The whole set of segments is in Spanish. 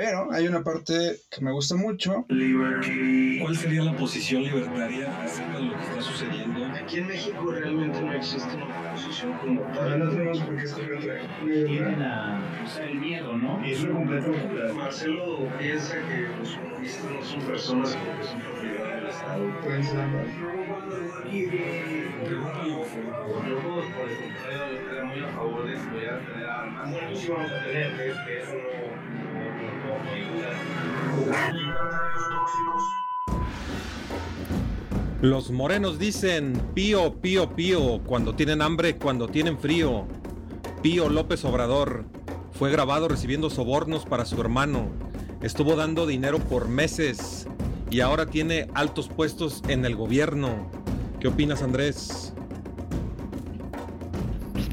Pero hay una parte que me gusta mucho. ¿Cuál sería la posición libertaria acerca de lo que está sucediendo? Aquí en México realmente no existe una posición como tal. No tenemos por qué estar Tienen a, el miedo, ¿no? Y es una completa locura. Marcelo piensa que los comunistas no son personas sino que son propiedad del Estado. Pueden ser ambas. Yo, por el contrario, yo estoy muy a favor de estudiar, tener armas. Bueno, sí vamos a tener, que, que eso Los morenos dicen pío, pío, pío, cuando tienen hambre, cuando tienen frío. Pío López Obrador fue grabado recibiendo sobornos para su hermano. Estuvo dando dinero por meses y ahora tiene altos puestos en el gobierno. ¿Qué opinas, Andrés?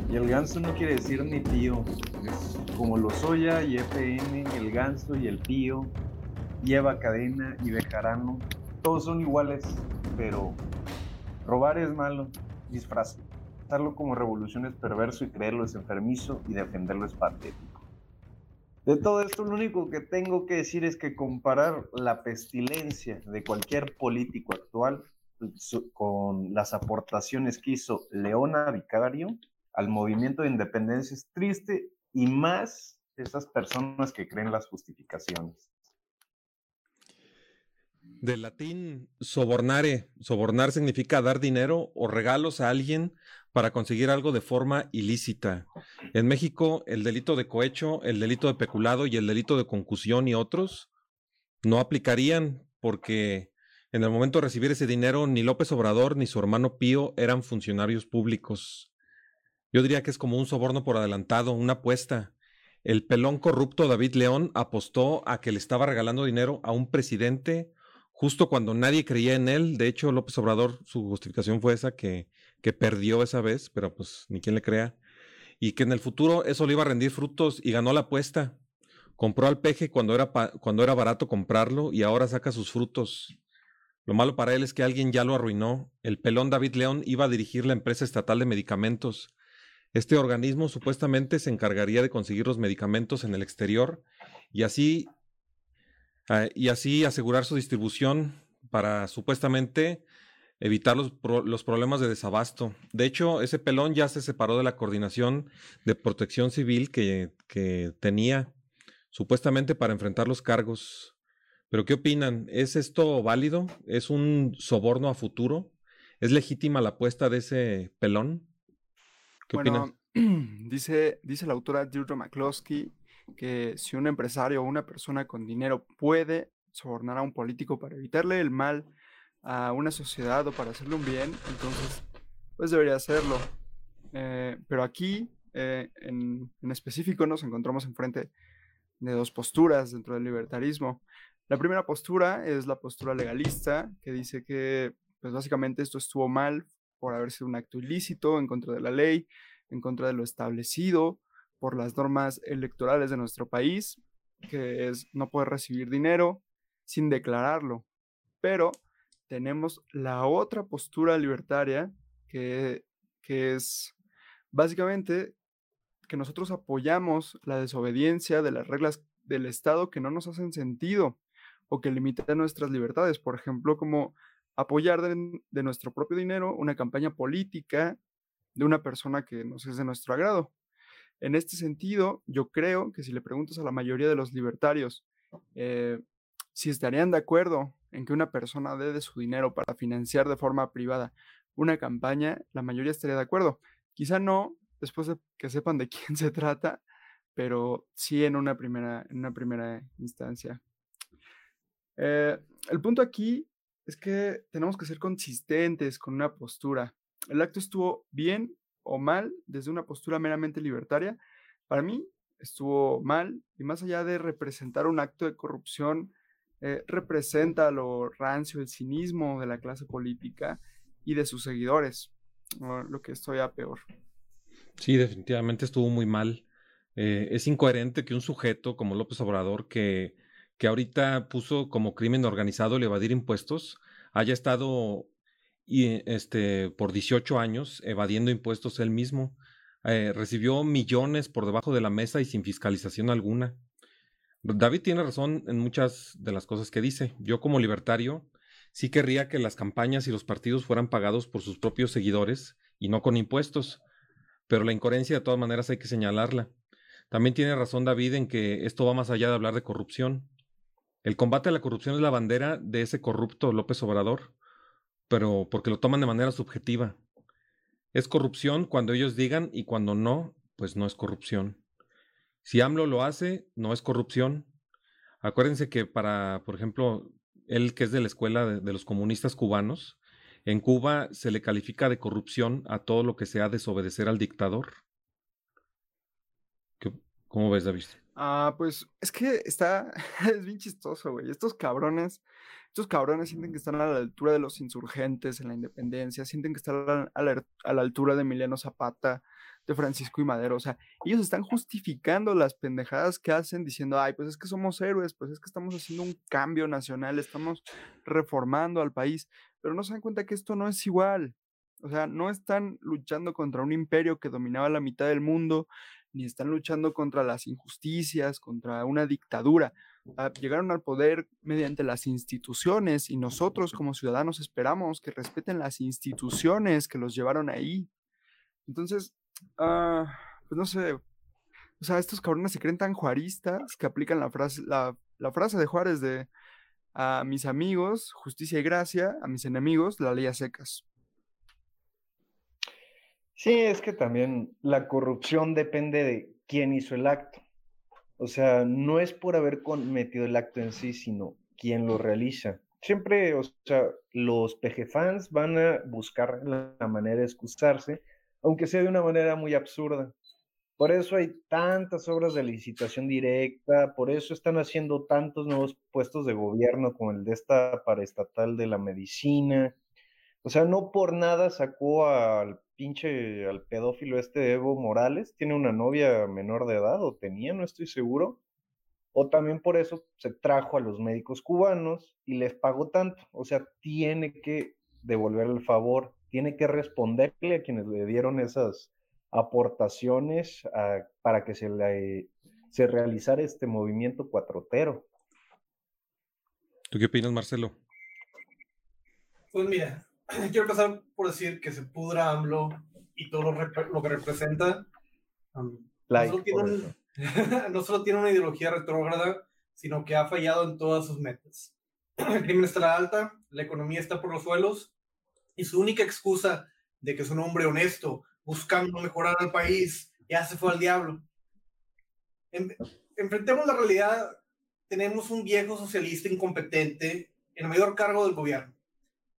Y el ganso no quiere decir ni tío. Es como Lozoya y FN, el ganso y el tío, y Eva Cadena y Bejarano. Todos son iguales, pero robar es malo. Disfrazarlo como revolución es perverso y creerlo es enfermizo y defenderlo es patético. De todo esto, lo único que tengo que decir es que comparar la pestilencia de cualquier político actual con las aportaciones que hizo Leona Vicario al movimiento de independencia es triste y más esas personas que creen las justificaciones. Del latín sobornare. Sobornar significa dar dinero o regalos a alguien para conseguir algo de forma ilícita. En México, el delito de cohecho, el delito de peculado y el delito de concusión y otros no aplicarían porque en el momento de recibir ese dinero ni López Obrador ni su hermano Pío eran funcionarios públicos. Yo diría que es como un soborno por adelantado, una apuesta. El pelón corrupto David León apostó a que le estaba regalando dinero a un presidente justo cuando nadie creía en él. De hecho, López Obrador, su justificación fue esa, que, que perdió esa vez, pero pues ni quien le crea. Y que en el futuro eso le iba a rendir frutos y ganó la apuesta. Compró al peje cuando era, cuando era barato comprarlo y ahora saca sus frutos. Lo malo para él es que alguien ya lo arruinó. El pelón David León iba a dirigir la empresa estatal de medicamentos. Este organismo supuestamente se encargaría de conseguir los medicamentos en el exterior y así Ah, y así asegurar su distribución para supuestamente evitar los, los problemas de desabasto. De hecho, ese pelón ya se separó de la coordinación de protección civil que, que tenía supuestamente para enfrentar los cargos. Pero ¿qué opinan? ¿Es esto válido? ¿Es un soborno a futuro? ¿Es legítima la apuesta de ese pelón? ¿Qué? Bueno, dice, dice la autora Deirdre McCloskey que si un empresario o una persona con dinero puede sobornar a un político para evitarle el mal a una sociedad o para hacerle un bien, entonces pues debería hacerlo. Eh, pero aquí, eh, en, en específico, nos encontramos enfrente de dos posturas dentro del libertarismo. La primera postura es la postura legalista, que dice que pues básicamente esto estuvo mal por haber sido un acto ilícito en contra de la ley, en contra de lo establecido por las normas electorales de nuestro país, que es no poder recibir dinero sin declararlo. Pero tenemos la otra postura libertaria, que, que es básicamente que nosotros apoyamos la desobediencia de las reglas del Estado que no nos hacen sentido o que limitan nuestras libertades. Por ejemplo, como apoyar de, nuestro propio dinero una campaña política de una persona que nos es de nuestro agrado. En este sentido, yo creo que si le preguntas a la mayoría de los libertarios eh, si estarían de acuerdo en que una persona dé de su dinero para financiar de forma privada una campaña, la mayoría estaría de acuerdo. Quizá no, después de que sepan de quién se trata, pero sí en una primera, en una primera instancia. Eh, el punto aquí es que tenemos que ser consistentes con una postura. El acto estuvo bien o mal desde una postura meramente libertaria. Para mí estuvo mal y más allá de representar un acto de corrupción, eh, representa lo rancio, el cinismo de la clase política y de sus seguidores, lo que estoy a peor. Sí, definitivamente estuvo muy mal. Eh, es incoherente que un sujeto como López Obrador, que, que ahorita puso como crimen organizado el evadir impuestos, haya estado y, este, por 18 años evadiendo impuestos él mismo. Eh, recibió millones por debajo de la mesa y sin fiscalización alguna. David tiene razón en muchas de las cosas que dice. Yo como libertario sí querría que las campañas y los partidos fueran pagados por sus propios seguidores y no con impuestos, pero la incoherencia de todas maneras hay que señalarla. También tiene razón David en que esto va más allá de hablar de corrupción. El combate a la corrupción es la bandera de ese corrupto López Obrador, pero porque lo toman de manera subjetiva. Es corrupción cuando ellos digan y cuando no, pues no es corrupción. Si AMLO lo hace, no es corrupción. Acuérdense que para, por ejemplo, él que es de la escuela de, de los comunistas cubanos, en Cuba se le califica de corrupción a todo lo que sea desobedecer al dictador. ¿Qué- ¿Cómo ves, David? Ah, pues es que está, es bien chistoso, güey. Estos cabrones, estos cabrones sienten que están a la altura de los insurgentes en la independencia, sienten que están a la, a la- a la altura de Emiliano Zapata, de Francisco y Madero. O sea, ellos están justificando las pendejadas que hacen diciendo, ay, pues es que somos héroes, pues es que estamos haciendo un cambio nacional, estamos reformando al país, pero no se dan cuenta que esto no es igual. O sea, no están luchando contra un imperio que dominaba la mitad del mundo, ni están luchando contra las injusticias, contra una dictadura. Ah, llegaron al poder mediante las instituciones y nosotros como ciudadanos esperamos que respeten las instituciones que los llevaron ahí. Entonces, ah, pues no sé, o sea, estos cabrones se creen tan juaristas que aplican la frase, la, la frase de Juárez de a mis amigos, justicia y gracia, a mis enemigos, la ley a secas. Sí, es que también la corrupción depende de quién hizo el acto. O sea, no es por haber cometido el acto en sí, sino quién lo realiza. Siempre, o sea, los PG fans van a buscar la, manera de excusarse, aunque sea de una manera muy absurda. Por eso hay tantas obras de licitación directa, por eso están haciendo tantos nuevos puestos de gobierno como el de esta paraestatal de la medicina. O sea, no por nada sacó al pinche, al pedófilo este Evo Morales, tiene una novia menor de edad, o tenía, no estoy seguro. O también por eso se trajo a los médicos cubanos y les pagó tanto. O sea, tiene que devolver el favor, tiene que responderle a quienes le dieron esas aportaciones a- para que se, le, se realizara este movimiento cuatrotero. ¿Tú qué opinas, Marcelo? Pues mira, quiero empezar por decir que se pudra AMLO y todo lo, lo que representa. Um, no, Like, solo tiene no solo tiene una ideología retrógrada, sino que ha fallado en todas sus metas. El crimen está a la alta, la economía está por los suelos, y su única excusa de que es un hombre honesto, buscando mejorar al país, ya se fue al diablo. En- enfrentemos la realidad, tenemos un viejo socialista incompetente en el mayor cargo del gobierno.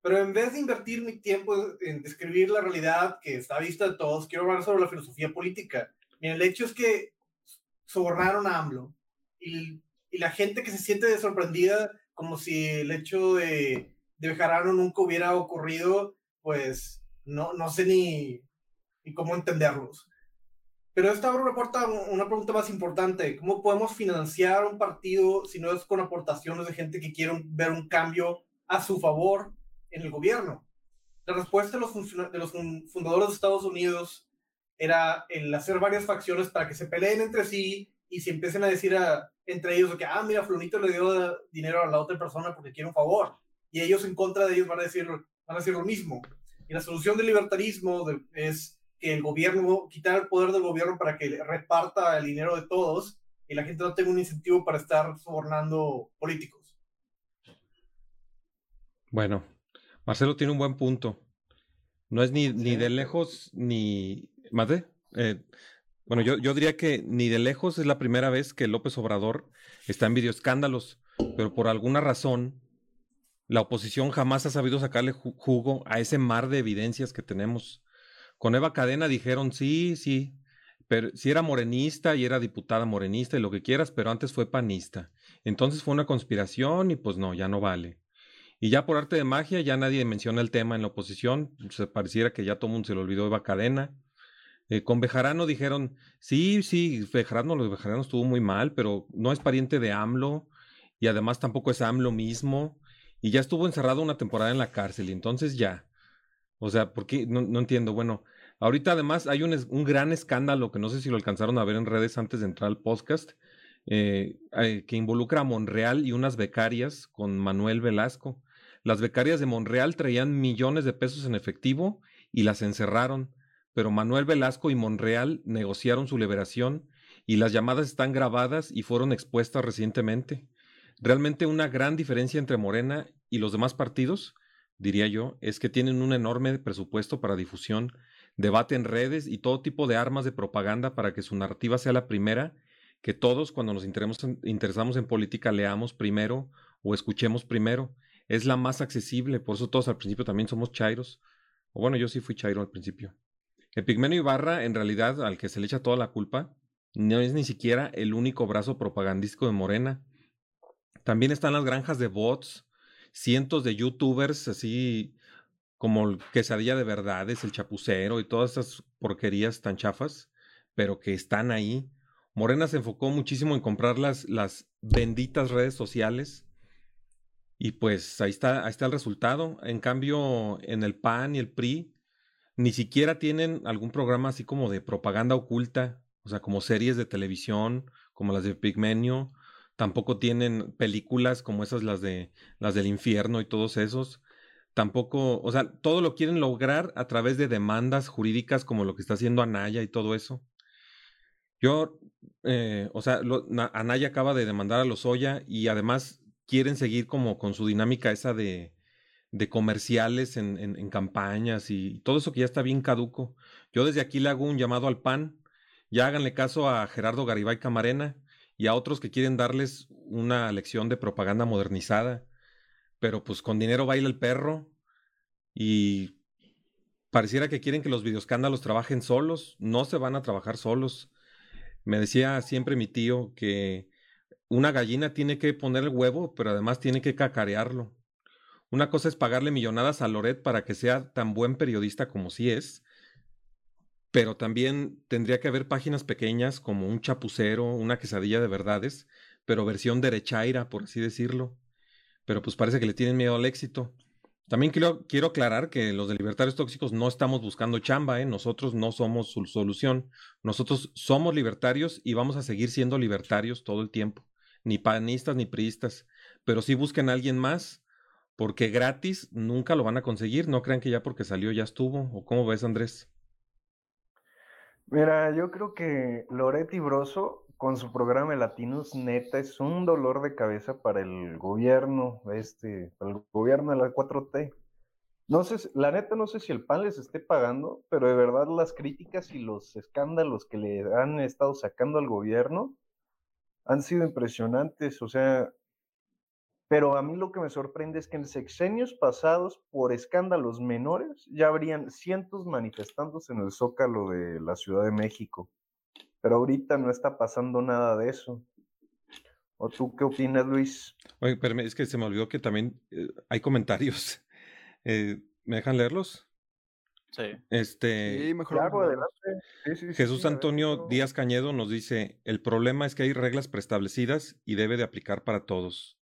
Pero en vez de invertir mi tiempo en describir la realidad que está a vista de todos, quiero hablar sobre la filosofía política. Mira, el hecho es que sobornaron a AMLO y, y la gente que se siente sorprendida como si el hecho de, de Bejarano nunca hubiera ocurrido, pues no, no sé ni, ni cómo entenderlos. Pero esta abre una, puerta, una pregunta más importante. ¿Cómo podemos financiar un partido si no es con aportaciones de gente que quiere ver un cambio a su favor en el gobierno? La respuesta de los, de los fun- fundadores de Estados Unidos era el hacer varias facciones para que se peleen entre sí y se empiecen a decir a- entre ellos que, ah, mira, Fulonito le dio dinero a la otra persona porque quiere un favor. Y ellos en contra de ellos van a decir, van a decir lo mismo. Y la solución del libertarismo de- es que el gobierno, quitar el poder del gobierno para que reparta el dinero de todos y la gente no tenga un incentivo para estar sobornando políticos. Bueno, Marcelo tiene un buen punto. No es ni, ni de lejos ni... ¿Más de? Eh, bueno, yo, yo diría que ni de lejos es la primera vez que López Obrador está en videoescándalos, pero por alguna razón la oposición jamás ha sabido sacarle ju- jugo a ese mar de evidencias que tenemos. Con Eva Cadena dijeron sí, sí, pero si era morenista y era diputada morenista y lo que quieras, pero antes fue panista. Entonces fue una conspiración y pues no, ya no vale. Y ya por arte de magia, ya nadie menciona el tema en la oposición. Se pareciera que ya todo el mundo se le olvidó Eva Cadena. Eh, con Bejarano dijeron, sí, sí, Bejarano, los Bejarano estuvo muy mal, pero no es pariente de AMLO y además tampoco es AMLO mismo. Y ya estuvo encerrado una temporada en la cárcel y entonces ya. O sea, ¿por qué? No, no entiendo. Bueno, ahorita además hay un, un gran escándalo que no sé si lo alcanzaron a ver en redes antes de entrar al podcast. eh, eh, que involucra a Monreal y unas becarias con Manuel Velasco. Las becarias de Monreal traían millones de pesos en efectivo y las encerraron, pero Manuel Velasco y Monreal negociaron su liberación y las llamadas están grabadas y fueron expuestas recientemente. Realmente una gran diferencia entre Morena y los demás partidos, diría yo, es que tienen un enorme presupuesto para difusión, debate en redes y todo tipo de armas de propaganda para que su narrativa sea la primera que todos cuando nos interesamos en política leamos primero o escuchemos primero. Es la más accesible, por eso todos al principio también somos chairos. O bueno, yo sí fui chairo al principio. Epigmenio Ibarra, en realidad, al que se le echa toda la culpa, no es ni siquiera el único brazo propagandístico de Morena. También están las granjas de bots, cientos de youtubers así como el quesadilla de verdades, el chapucero y todas esas porquerías tan chafas, pero que están ahí Morena se enfocó muchísimo en comprar las, las benditas redes sociales. Y pues ahí está, ahí está el resultado. En cambio, en el PAN y el PRI, ni siquiera tienen algún programa así como de propaganda oculta, o sea, como series de televisión, como las de Pigmenio. Tampoco tienen películas como esas, las de las del infierno y todos esos. Tampoco, o sea, todo lo quieren lograr a través de demandas jurídicas como lo que está haciendo Anaya y todo eso. Yo, eh, o sea, Anaya acaba de demandar a Lozoya y además quieren seguir como con su dinámica esa de, de comerciales en, en, campañas y todo eso que ya está bien caduco. Yo desde aquí le hago un llamado al PAN, ya háganle caso a Gerardo Garibay Camarena y a otros que quieren darles una lección de propaganda modernizada, pero pues con dinero baila el perro y pareciera que quieren que los videoscándalos trabajen solos, no se van a trabajar solos. Me decía siempre mi tío que una gallina tiene que poner el huevo, pero además tiene que cacarearlo. Una cosa es pagarle millonadas a Loret para que sea tan buen periodista como sí es, pero también tendría que haber páginas pequeñas como un chapucero, una quesadilla de verdades, pero versión derechaira, por así decirlo. Pero pues parece que le tienen miedo al éxito. También quiero, quiero aclarar que los de libertarios tóxicos no estamos buscando chamba, ¿eh? nosotros no somos su solución. Nosotros somos libertarios y vamos a seguir siendo libertarios todo el tiempo. Ni panistas ni priistas. Pero sí busquen a alguien más, porque gratis nunca lo van a conseguir. No crean que ya porque salió ya estuvo. ¿O cómo ves, Andrés? Mira, yo creo que Loretti Broso con su programa Latinos, neta, es un dolor de cabeza para el gobierno, este, para el gobierno de la 4T. No sé, la neta no sé si el PAN les esté pagando, pero de verdad las críticas y los escándalos que le han estado sacando al gobierno han sido impresionantes, o sea, pero a mí lo que me sorprende es que en sexenios pasados, por escándalos menores, ya habrían cientos manifestándose en el zócalo de la Ciudad de México. Pero ahorita no está pasando nada de eso. ¿O tú qué opinas, Luis? Oye, pero es que se me olvidó que también eh, hay comentarios. Eh, ¿Me dejan leerlos? Sí. Este, sí, mejor. adelante. Jesús Antonio Díaz Cañedo nos dice, el problema es que hay reglas preestablecidas y debe de aplicar para todos.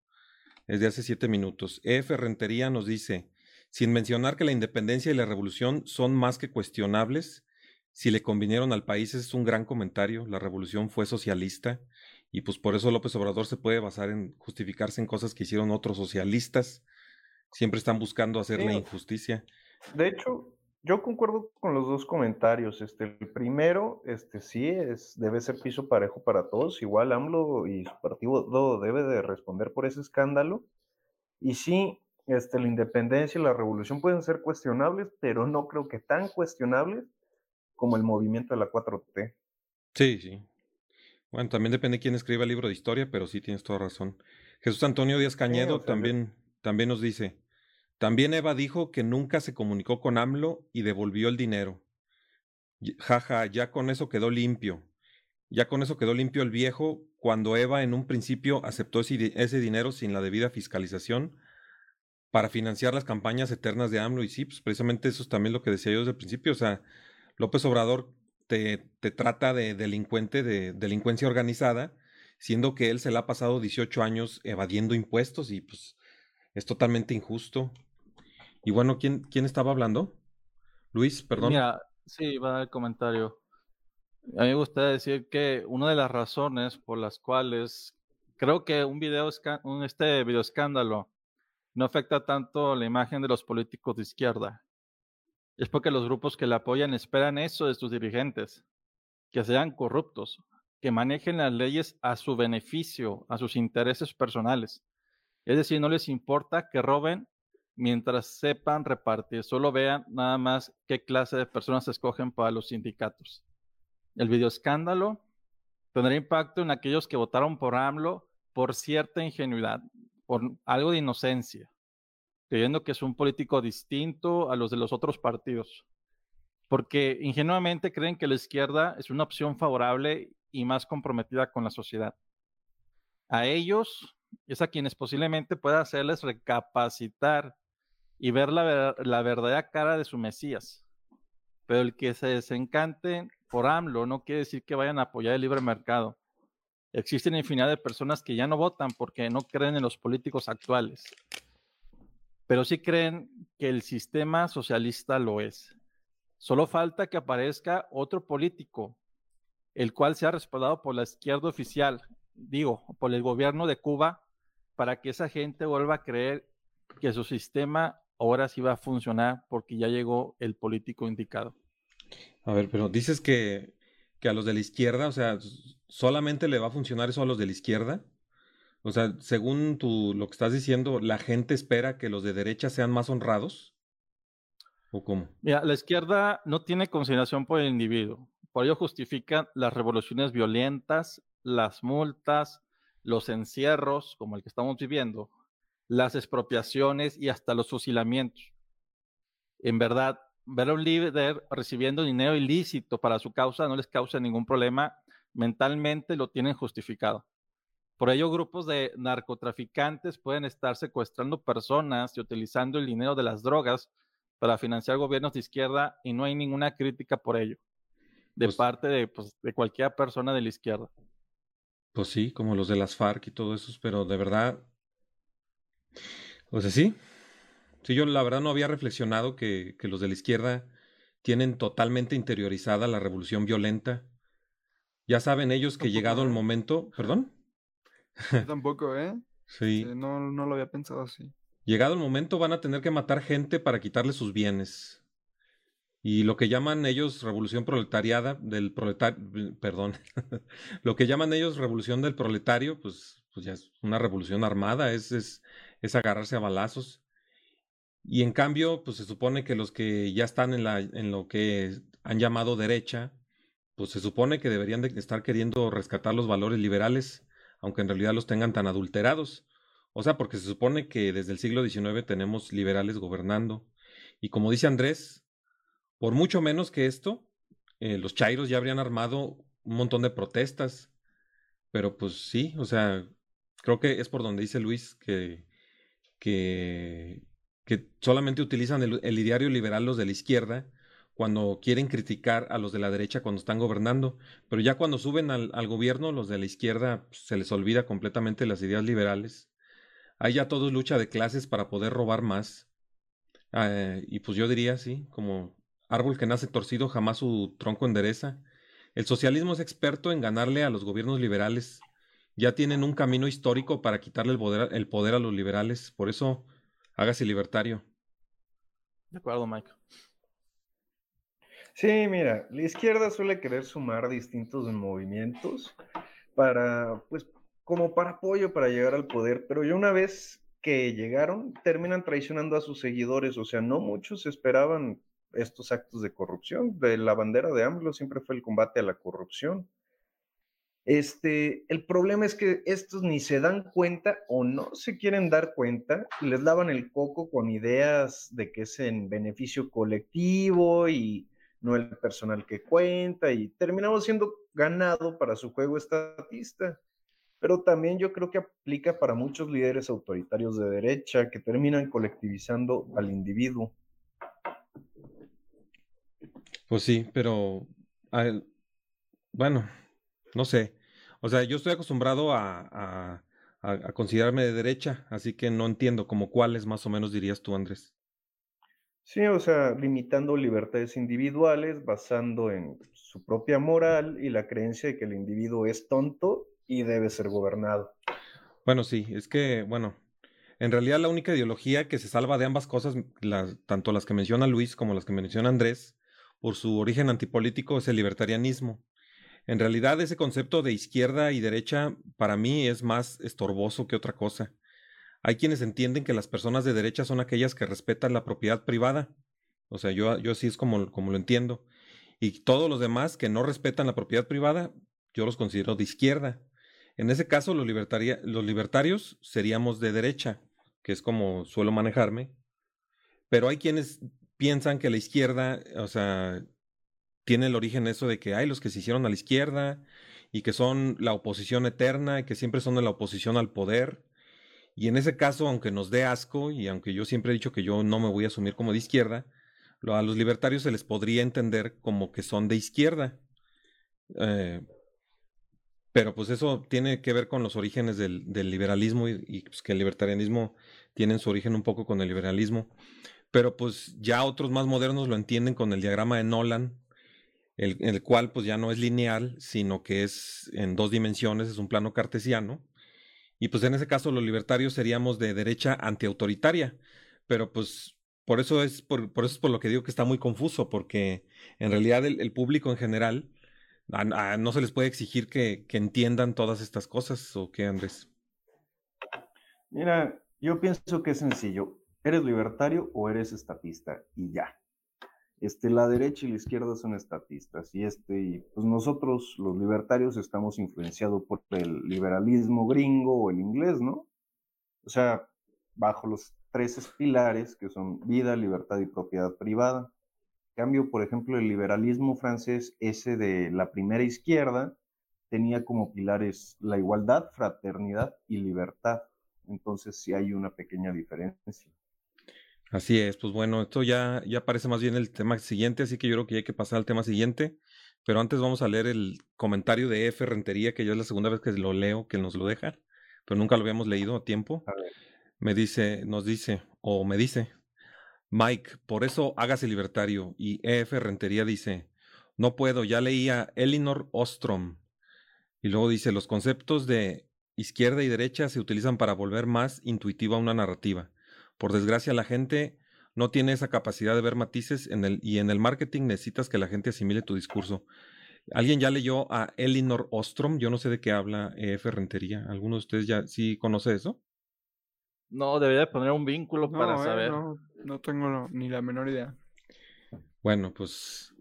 Es de hace siete minutos. F. Rentería nos dice, sin mencionar que la independencia y la revolución son más que cuestionables, si le convinieron al país, es un gran comentario. La revolución fue socialista y pues por eso López Obrador se puede basar en justificarse en cosas que hicieron otros socialistas. Siempre están buscando hacer la injusticia. De hecho, yo concuerdo con los dos comentarios. Este, el primero, este sí es, debe ser piso parejo para todos. Igual AMLO y su partido debe de responder por ese escándalo. Y sí, este, la independencia y la revolución pueden ser cuestionables, pero no creo que tan cuestionables como el movimiento de la 4T. Sí, sí. Bueno, también depende de quién escriba el libro de historia, pero sí tienes toda razón. Jesús Antonio Díaz Cañedo también, también nos dice, también Eva dijo que nunca se comunicó con AMLO y devolvió el dinero. Jaja, ya con eso quedó limpio. Ya con eso quedó limpio el viejo cuando Eva en un principio aceptó ese, dinero sin la debida fiscalización para financiar las campañas eternas de AMLO y sí, pues precisamente eso es también lo que decía yo desde el principio, o sea, López Obrador te, trata de delincuente, de delincuencia organizada, siendo que él se le ha pasado 18 años evadiendo impuestos y pues es totalmente injusto. Y bueno, ¿quién, quién estaba hablando? Luis, perdón. Mira, sí, va el comentario. A mí me gustaría decir que una de las razones por las cuales creo que un video, un, este video escándalo no afecta tanto la imagen de los políticos de izquierda es porque los grupos que le apoyan esperan eso de sus dirigentes, que sean corruptos, que manejen las leyes a su beneficio, a sus intereses personales. Es decir, no les importa que roben mientras sepan repartir, solo vean nada más qué clase de personas escogen para los sindicatos. El videoescándalo tendrá impacto en aquellos que votaron por AMLO por cierta ingenuidad, por algo de inocencia, creyendo que es un político distinto a los de los otros partidos, porque ingenuamente creen que la izquierda es una opción favorable y más comprometida con la sociedad. A ellos es a quienes posiblemente pueda hacerles recapacitar y ver la, la verdadera cara de su Mesías. Pero el que se desencante por AMLO no quiere decir que vayan a apoyar el libre mercado. Existen infinidad de personas que ya no votan porque no creen en los políticos actuales, pero sí creen que el sistema socialista lo es. Solo falta que aparezca otro político, el cual sea respaldado por la izquierda oficial, digo, por el gobierno de Cuba, para que esa gente vuelva a creer que su sistema ahora sí va a funcionar porque ya llegó el político indicado. A ver, pero dices que, que a los de la izquierda, o sea, solamente le va a funcionar eso a los de la izquierda. O sea, según tú lo que estás diciendo, ¿la gente espera que los de derecha sean más honrados? ¿O cómo? Mira, la izquierda no tiene consideración por el individuo. Por ello justifican las revoluciones violentas, las multas, los encierros, como el que estamos viviendo, las expropiaciones y hasta los fusilamientos. En verdad, ver a un líder recibiendo dinero ilícito para su causa no les causa ningún problema, mentalmente lo tienen justificado. Por ello, grupos de narcotraficantes pueden estar secuestrando personas y utilizando el dinero de las drogas para financiar gobiernos de izquierda y no hay ninguna crítica por ello, de pues parte de, pues, de cualquier persona de la izquierda. Pues sí, como los de las FARC y todo eso, pero de verdad, o sea, sí. Sí, yo la verdad no había reflexionado que, que los de la izquierda tienen totalmente interiorizada la revolución violenta. Ya saben ellos que llegado el momento, perdón. tampoco, ¿eh? Sí. no, no lo había pensado así. Llegado el momento van a tener que matar gente para quitarle sus bienes. Y lo que llaman ellos revolución proletariada del proletario, perdón, lo que llaman ellos revolución del proletario, pues, pues ya es una revolución armada, es, es, es agarrarse a balazos. Y en cambio, pues se supone que los que ya están en, la, en lo que han llamado derecha, pues se supone que deberían de estar queriendo rescatar los valores liberales, aunque en realidad los tengan tan adulterados. O sea, porque se supone que desde el siglo XIX tenemos liberales gobernando. Y como dice Andrés, por mucho menos que esto, eh, los chairos ya habrían armado un montón de protestas. Pero pues sí, o sea, creo que es por donde dice Luis que, que, solamente utilizan el, ideario liberal los de la izquierda cuando quieren criticar a los de la derecha cuando están gobernando, pero ya cuando suben al, al gobierno, los de la izquierda pues, se les olvida completamente las ideas liberales. Ahí ya todo es lucha de clases para poder robar más. Eh, y pues yo diría, sí, como árbol que nace torcido jamás su tronco endereza. El socialismo es experto en ganarle a los gobiernos liberales. Ya tienen un camino histórico para quitarle el poder, el poder a los liberales. Por eso, hágase libertario. De acuerdo, Mike. Sí, mira, la izquierda suele querer sumar distintos movimientos para, pues, como para apoyo para llegar al poder, pero ya una vez que llegaron, terminan traicionando a sus seguidores, o sea, no muchos esperaban estos actos de corrupción. De la bandera de AMLO siempre fue el combate a la corrupción. Este, el problema es que estos ni se dan cuenta o no se quieren dar cuenta les lavan el coco con ideas de que es en beneficio colectivo y no el personal que cuenta y terminamos siendo ganado para su juego estatista. Pero también yo creo que aplica para muchos líderes autoritarios de derecha que terminan colectivizando al individuo. Pues sí, pero bueno, no sé. O sea, yo estoy acostumbrado a, a, a, considerarme de derecha, así que no entiendo como cuáles más o menos dirías tú, Andrés. Sí, o sea, limitando libertades individuales, basando en su propia moral y la creencia de que el individuo es tonto y debe ser gobernado. Bueno, sí, es que, bueno, en realidad la única ideología que se salva de ambas cosas, las- tanto las que menciona Luis como las que menciona Andrés, por su origen antipolítico es el libertarianismo. En realidad ese concepto de izquierda y derecha para mí es más estorboso que otra cosa. Hay quienes entienden que las personas de derecha son aquellas que respetan la propiedad privada. O sea, yo, yo así es como, como lo entiendo. Y todos los demás que no respetan la propiedad privada, yo los considero de izquierda. En ese caso, los, libertaria- los libertarios seríamos de derecha, que es como suelo manejarme. Pero hay quienes piensan que la izquierda, o sea, tiene el origen eso de que hay los que se hicieron a la izquierda y que son la oposición eterna y que siempre son de la oposición al poder. Y en ese caso, aunque nos dé asco y aunque yo siempre he dicho que yo no me voy a asumir como de izquierda, a los libertarios se les podría entender como que son de izquierda. Eh, pero pues eso tiene que ver con los orígenes del, del liberalismo y, y, pues, que el libertarianismo tiene su origen un poco con el liberalismo. Pero pues ya otros más modernos lo entienden con el diagrama de Nolan, el, el cual pues ya no es lineal, sino que es en dos dimensiones, es un plano cartesiano. Y pues en ese caso los libertarios seríamos de derecha antiautoritaria, pero pues por eso es por, por eso es por lo que digo que está muy confuso, porque en realidad el, público en general no se les puede exigir que, que entiendan todas estas cosas, ¿o qué, Andrés? Mira, yo pienso que es sencillo. ¿Eres libertario o eres estatista? Y ya. Este, la derecha y la izquierda son estatistas. Y este, y, pues nosotros, los libertarios, estamos influenciados por el liberalismo gringo o el inglés, ¿no? O sea, bajo los tres pilares que son vida, libertad y propiedad privada. En cambio, por ejemplo, el liberalismo francés, ese de la primera izquierda, tenía como pilares la igualdad, fraternidad y libertad. Entonces sí hay una pequeña diferencia. Así es, pues bueno, esto ya, ya parece más bien el tema siguiente, así que yo creo que hay que pasar al tema siguiente. Pero antes vamos a leer el comentario de F. Rentería, que ya es la segunda vez que lo leo, que nos lo deja, pero nunca lo habíamos leído a tiempo. A ver. Me dice, nos dice, o me dice, Mike, por eso hágase libertario. Y EF Rentería dice, no puedo, ya leí a Elinor Ostrom. Y luego dice, los conceptos de izquierda y derecha se utilizan para volver más intuitiva una narrativa. Por desgracia, la gente no tiene esa capacidad de ver matices en el, y en el marketing necesitas que la gente asimile tu discurso. ¿Alguien ya leyó a Elinor Ostrom? Yo no sé de qué habla EF Rentería. ¿Alguno de ustedes ya sí conoce eso? No, debería de poner un vínculo No, para eh, saber. no, no tengo lo- ni la menor idea. Bueno, pues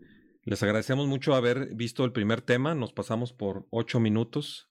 les agradecemos mucho haber visto el primer tema. Nos pasamos por ocho minutos.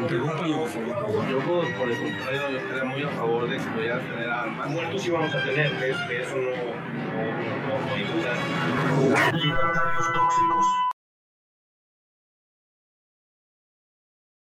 Interrúmpalo, por favor. Yo, por, por el contrario, yo estaría muy a favor de que pudieran tener armas. Muertos sí vamos a tener, de eso no, no, no, no.